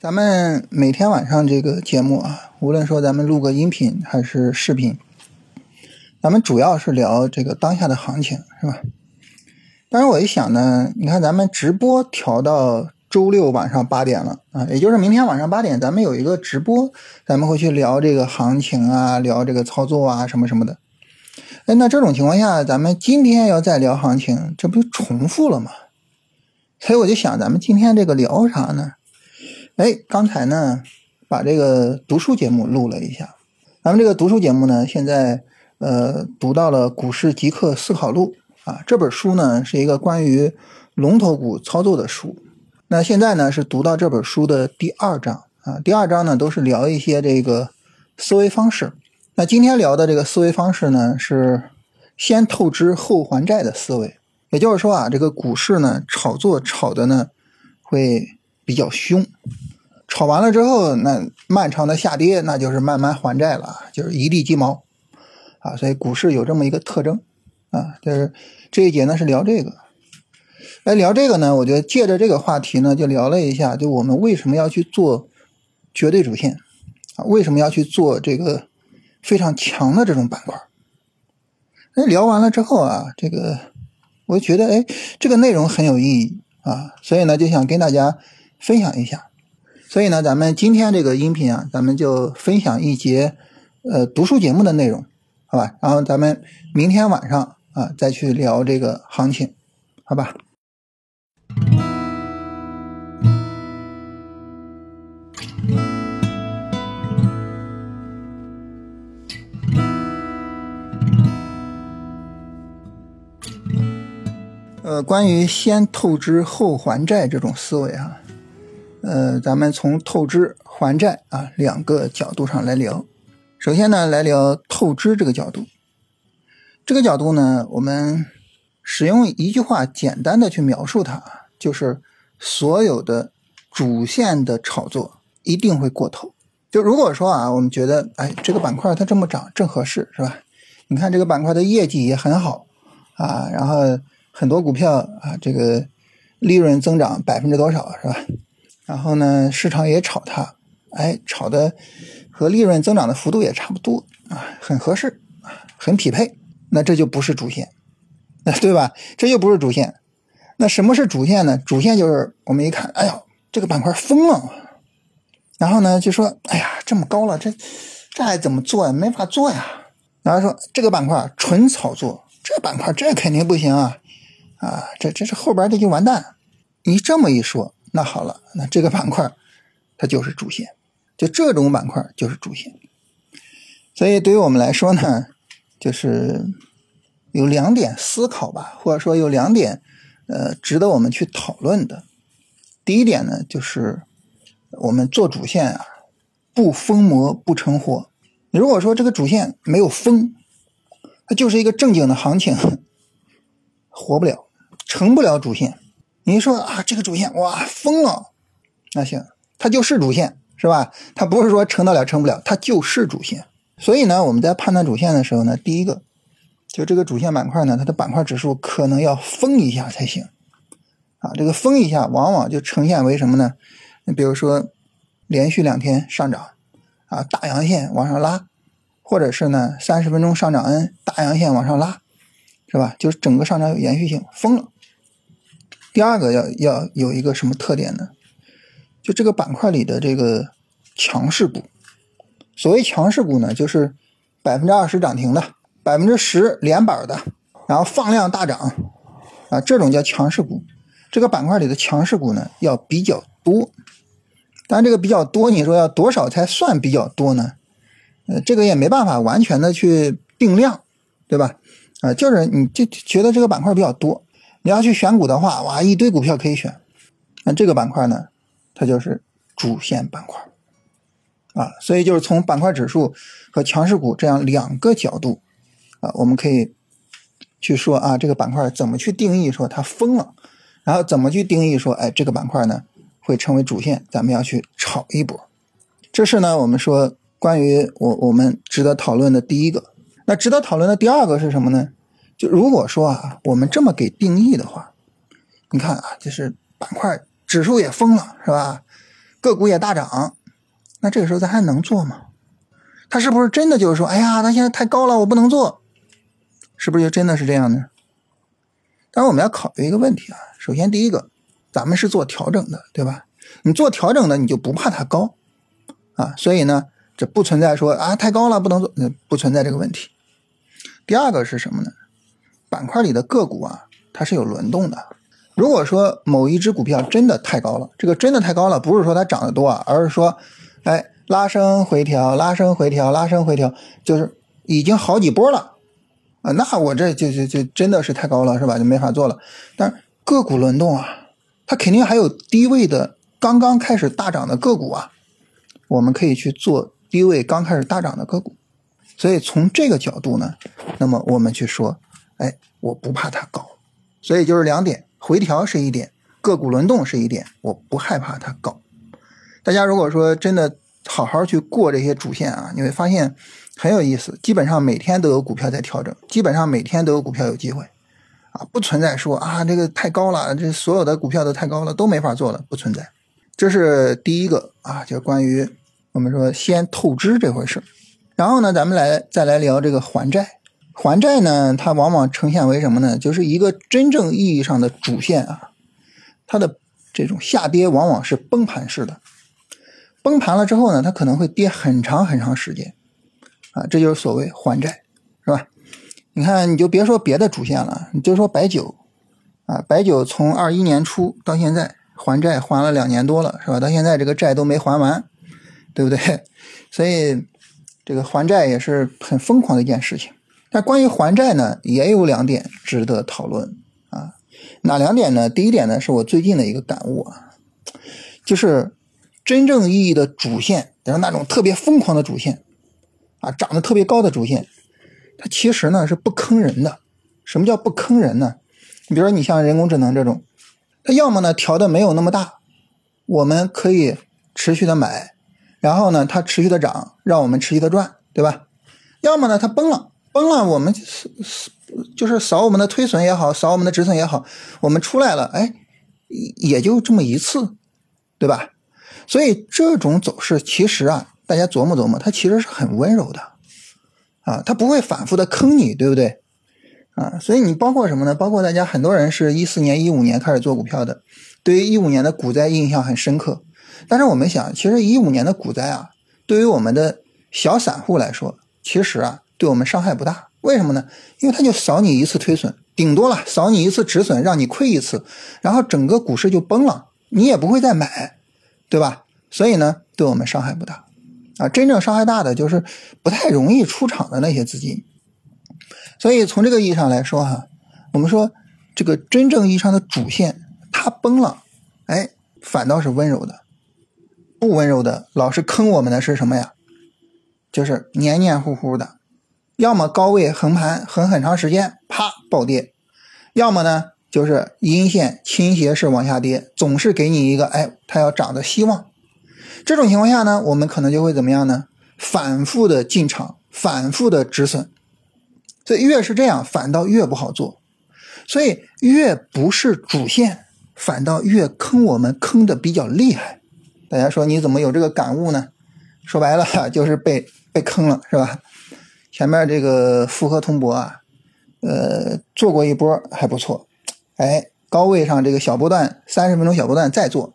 咱们每天晚上这个节目啊，无论说咱们录个音频还是视频，咱们主要是聊这个当下的行情，是吧？但是我一想呢，你看咱们直播调到周六晚上八点了啊，也就是明天晚上八点，咱们有一个直播，咱们会去聊这个行情啊，聊这个操作啊，什么什么的。哎，那这种情况下，咱们今天要再聊行情，这不就重复了吗？所以我就想，咱们今天这个聊啥呢？哎，刚才呢，把这个读书节目录了一下。咱们这个读书节目呢，现在呃读到了《股市极客思考录》啊，这本书呢是一个关于龙头股操作的书。那现在呢是读到这本书的第二章啊，第二章呢都是聊一些这个思维方式。那今天聊的这个思维方式呢是先透支后还债的思维，也就是说啊，这个股市呢炒作炒的呢会比较凶。炒完了之后，那漫长的下跌，那就是慢慢还债了，就是一地鸡毛，啊，所以股市有这么一个特征，啊，就是这一节呢是聊这个，哎，聊这个呢，我觉得借着这个话题呢，就聊了一下，就我们为什么要去做绝对主线，啊，为什么要去做这个非常强的这种板块？哎，聊完了之后啊，这个我觉得，哎，这个内容很有意义啊，所以呢，就想跟大家分享一下。所以呢，咱们今天这个音频啊，咱们就分享一节呃读书节目的内容，好吧？然后咱们明天晚上啊再去聊这个行情，好吧？呃，关于先透支后还债这种思维啊。呃，咱们从透支还债啊两个角度上来聊。首先呢，来聊透支这个角度。这个角度呢，我们使用一句话简单的去描述它，就是所有的主线的炒作一定会过头。就如果说啊，我们觉得哎，这个板块它这么涨正合适，是吧？你看这个板块的业绩也很好啊，然后很多股票啊，这个利润增长百分之多少，是吧？然后呢，市场也炒它，哎，炒的和利润增长的幅度也差不多啊，很合适啊，很匹配。那这就不是主线，那对吧？这就不是主线。那什么是主线呢？主线就是我们一看，哎呦，这个板块疯了，然后呢就说，哎呀，这么高了，这这还怎么做呀？没法做呀。然后说这个板块纯炒作，这板块这肯定不行啊，啊，这这是后边这就完蛋。你这么一说。那好了，那这个板块它就是主线，就这种板块就是主线。所以对于我们来说呢，就是有两点思考吧，或者说有两点呃值得我们去讨论的。第一点呢，就是我们做主线啊，不疯魔不成活。如果说这个主线没有疯，它就是一个正经的行情，活不了，成不了主线。你说啊，这个主线哇疯了，那行，它就是主线是吧？它不是说成得了成不了，它就是主线。所以呢，我们在判断主线的时候呢，第一个就这个主线板块呢，它的板块指数可能要疯一下才行啊。这个疯一下，往往就呈现为什么呢？你比如说连续两天上涨啊，大阳线往上拉，或者是呢三十分钟上涨 N 大阳线往上拉，是吧？就是整个上涨有延续性，疯了。第二个要要有一个什么特点呢？就这个板块里的这个强势股，所谓强势股呢，就是百分之二十涨停的，百分之十连板的，然后放量大涨啊，这种叫强势股。这个板块里的强势股呢要比较多，但这个比较多，你说要多少才算比较多呢？呃，这个也没办法完全的去定量，对吧？啊，就是你就觉得这个板块比较多。你要去选股的话，哇，一堆股票可以选。那这个板块呢，它就是主线板块啊。所以就是从板块指数和强势股这样两个角度啊，我们可以去说啊，这个板块怎么去定义说它疯了，然后怎么去定义说，哎，这个板块呢会成为主线，咱们要去炒一波。这是呢，我们说关于我我们值得讨论的第一个。那值得讨论的第二个是什么呢？就如果说啊，我们这么给定义的话，你看啊，就是板块指数也疯了，是吧？个股也大涨，那这个时候咱还能做吗？他是不是真的就是说，哎呀，他现在太高了，我不能做，是不是就真的是这样呢？当然我们要考虑一个问题啊，首先第一个，咱们是做调整的，对吧？你做调整的，你就不怕它高啊，所以呢，这不存在说啊太高了不能做，不存在这个问题。第二个是什么呢？板块里的个股啊，它是有轮动的。如果说某一只股票真的太高了，这个真的太高了，不是说它涨得多啊，而是说，哎，拉升回调，拉升回调，拉升回调，就是已经好几波了啊，那我这就就就真的是太高了，是吧？就没法做了。但个股轮动啊，它肯定还有低位的。刚刚开始大涨的个股啊，我们可以去做低位刚开始大涨的个股，所以从这个角度呢，那么我们去说，哎，我不怕它高，所以就是两点，回调是一点，个股轮动是一点，我不害怕它高。大家如果说真的好好去过这些主线啊，你会发现很有意思，基本上每天都有股票在调整，基本上每天都有股票有机会。啊，不存在说啊这个太高了，这所有的股票都太高了，都没法做了，不存在。这是第一个啊，就关于我们说先透支这回事然后呢，咱们来再来聊这个还债。还债呢，它往往呈现为什么呢？就是一个真正意义上的主线啊，它的这种下跌往往是崩盘式的。崩盘了之后呢，它可能会跌很长很长时间啊，这就是所谓还债，是吧？你看，你就别说别的主线了，你就说白酒啊，白酒从二一年初到现在。还债还了两年多了，是吧？到现在这个债都没还完，对不对？所以这个还债也是很疯狂的一件事情。但关于还债呢，也有两点值得讨论啊。哪两点呢？第一点呢，是我最近的一个感悟啊，就是真正意义的主线，就是那种特别疯狂的主线啊，涨得特别高的主线，它其实呢是不坑人的。什么叫不坑人呢？你比如说，你像人工智能这种。它要么呢调的没有那么大，我们可以持续的买，然后呢它持续的涨，让我们持续的赚，对吧？要么呢它崩了，崩了我们就是扫我们的推损也好，扫我们的止损也好，我们出来了，哎，也就这么一次，对吧？所以这种走势其实啊，大家琢磨琢磨，它其实是很温柔的啊，它不会反复的坑你，对不对？啊，所以你包括什么呢？包括大家很多人是一四年、一五年开始做股票的，对于一五年的股灾印象很深刻。但是我们想，其实一五年的股灾啊，对于我们的小散户来说，其实啊，对我们伤害不大。为什么呢？因为它就扫你一次推损，顶多了扫你一次止损，让你亏一次，然后整个股市就崩了，你也不会再买，对吧？所以呢，对我们伤害不大。啊，真正伤害大的就是不太容易出场的那些资金。所以从这个意义上来说，哈，我们说这个真正意义上的主线它崩了，哎，反倒是温柔的。不温柔的，老是坑我们的是什么呀？就是黏黏糊糊的，要么高位横盘横很长时间，啪暴跌；要么呢，就是阴线倾斜式往下跌，总是给你一个哎，它要涨的希望。这种情况下呢，我们可能就会怎么样呢？反复的进场，反复的止损。所以越是这样，反倒越不好做。所以越不是主线，反倒越坑我们，坑的比较厉害。大家说你怎么有这个感悟呢？说白了 就是被被坑了，是吧？前面这个复合通博啊，呃，做过一波还不错，哎，高位上这个小波段，三十分钟小波段再做，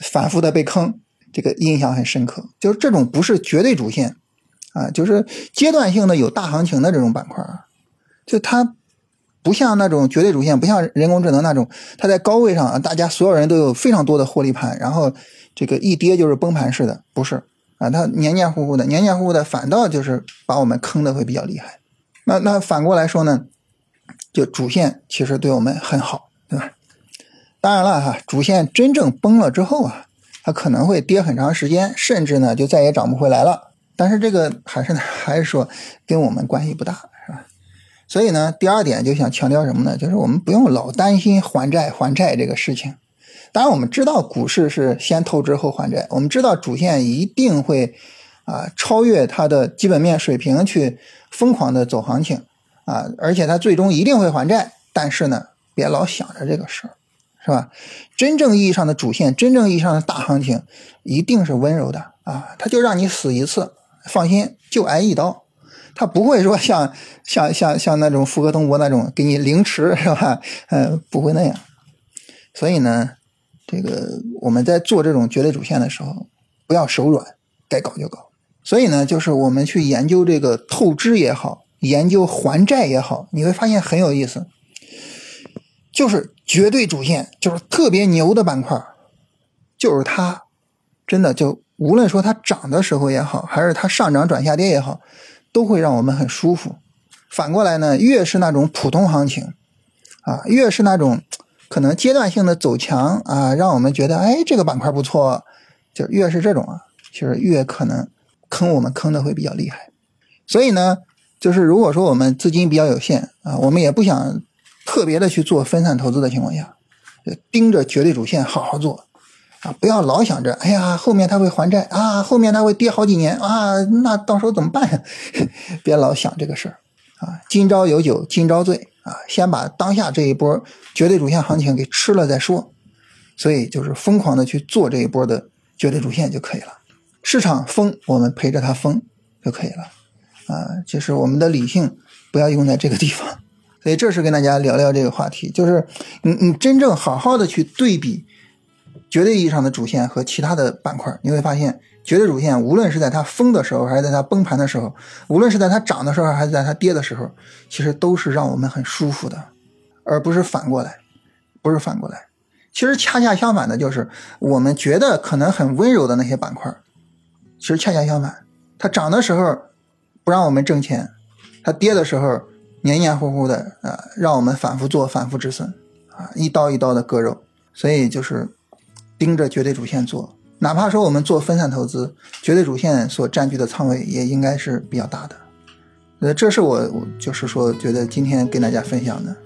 反复的被坑，这个印象很深刻。就是这种不是绝对主线。啊，就是阶段性的有大行情的这种板块，就它不像那种绝对主线，不像人工智能那种，它在高位上，大家所有人都有非常多的获利盘，然后这个一跌就是崩盘式的，不是啊，它黏黏糊糊的，黏黏糊糊的，反倒就是把我们坑的会比较厉害。那那反过来说呢，就主线其实对我们很好，对吧？当然了哈，主线真正崩了之后啊，它可能会跌很长时间，甚至呢就再也涨不回来了。但是这个还是呢 还是说跟我们关系不大，是吧？所以呢，第二点就想强调什么呢？就是我们不用老担心还债还债这个事情。当然，我们知道股市是先透支后还债，我们知道主线一定会啊超越它的基本面水平去疯狂的走行情啊，而且它最终一定会还债。但是呢，别老想着这个事儿，是吧？真正意义上的主线，真正意义上的大行情，一定是温柔的啊！它就让你死一次，放心，就挨一刀，他不会说像 像像像那种福格东博那种给你凌迟，是吧？呃，不会那样。所以呢，这个我们在做这种绝对主线的时候，不要手软，该搞就搞。所以呢，就是我们去研究这个透支也好，研究还债也好，你会发现很有意思。就是绝对主线，就是特别牛的板块，就是它，真的就无论说它涨的时候也好，还是它上涨转下跌也好，都会让我们很舒服。反过来呢，越是那种普通行情，啊，越是那种可能阶段性的走强啊，让我们觉得哎这个板块不错，就越是这种啊，其实越可能坑我们坑的会比较厉害。所以呢，就是如果说我们资金比较有限啊，我们也不想。特别的去做分散投资的情况下，盯着绝对主线好好做啊！不要老想着，哎呀，后面它会还债啊，后面它会跌好几年啊，那到时候怎么办呀？别老想这个事儿啊！今朝有酒今朝醉啊！先把当下这一波绝对主线行情给吃了再说。所以就是疯狂的去做这一波的绝对主线就可以了。市场疯，我们陪着它疯就可以了啊！就是我们的理性不要用在这个地方。所以这是跟大家聊聊这个话题，就是你你真正好好的去对比绝对意义上的主线和其他的板块，你会发现绝对主线无论是在它疯的时候，还是在它崩盘的时候，无论是在它涨的时候，还是在它跌的时候，其实都是让我们很舒服的，而不是反过来，不是反过来。其实恰恰相反的，就是我们觉得可能很温柔的那些板块，其实恰恰相反，它涨的时候不让我们挣钱，它跌的时候。黏黏糊糊的啊，让我们反复做，反复止损啊，一刀一刀的割肉。所以就是盯着绝对主线做，哪怕说我们做分散投资，绝对主线所占据的仓位也应该是比较大的。呃，这是我就是说觉得今天跟大家分享的。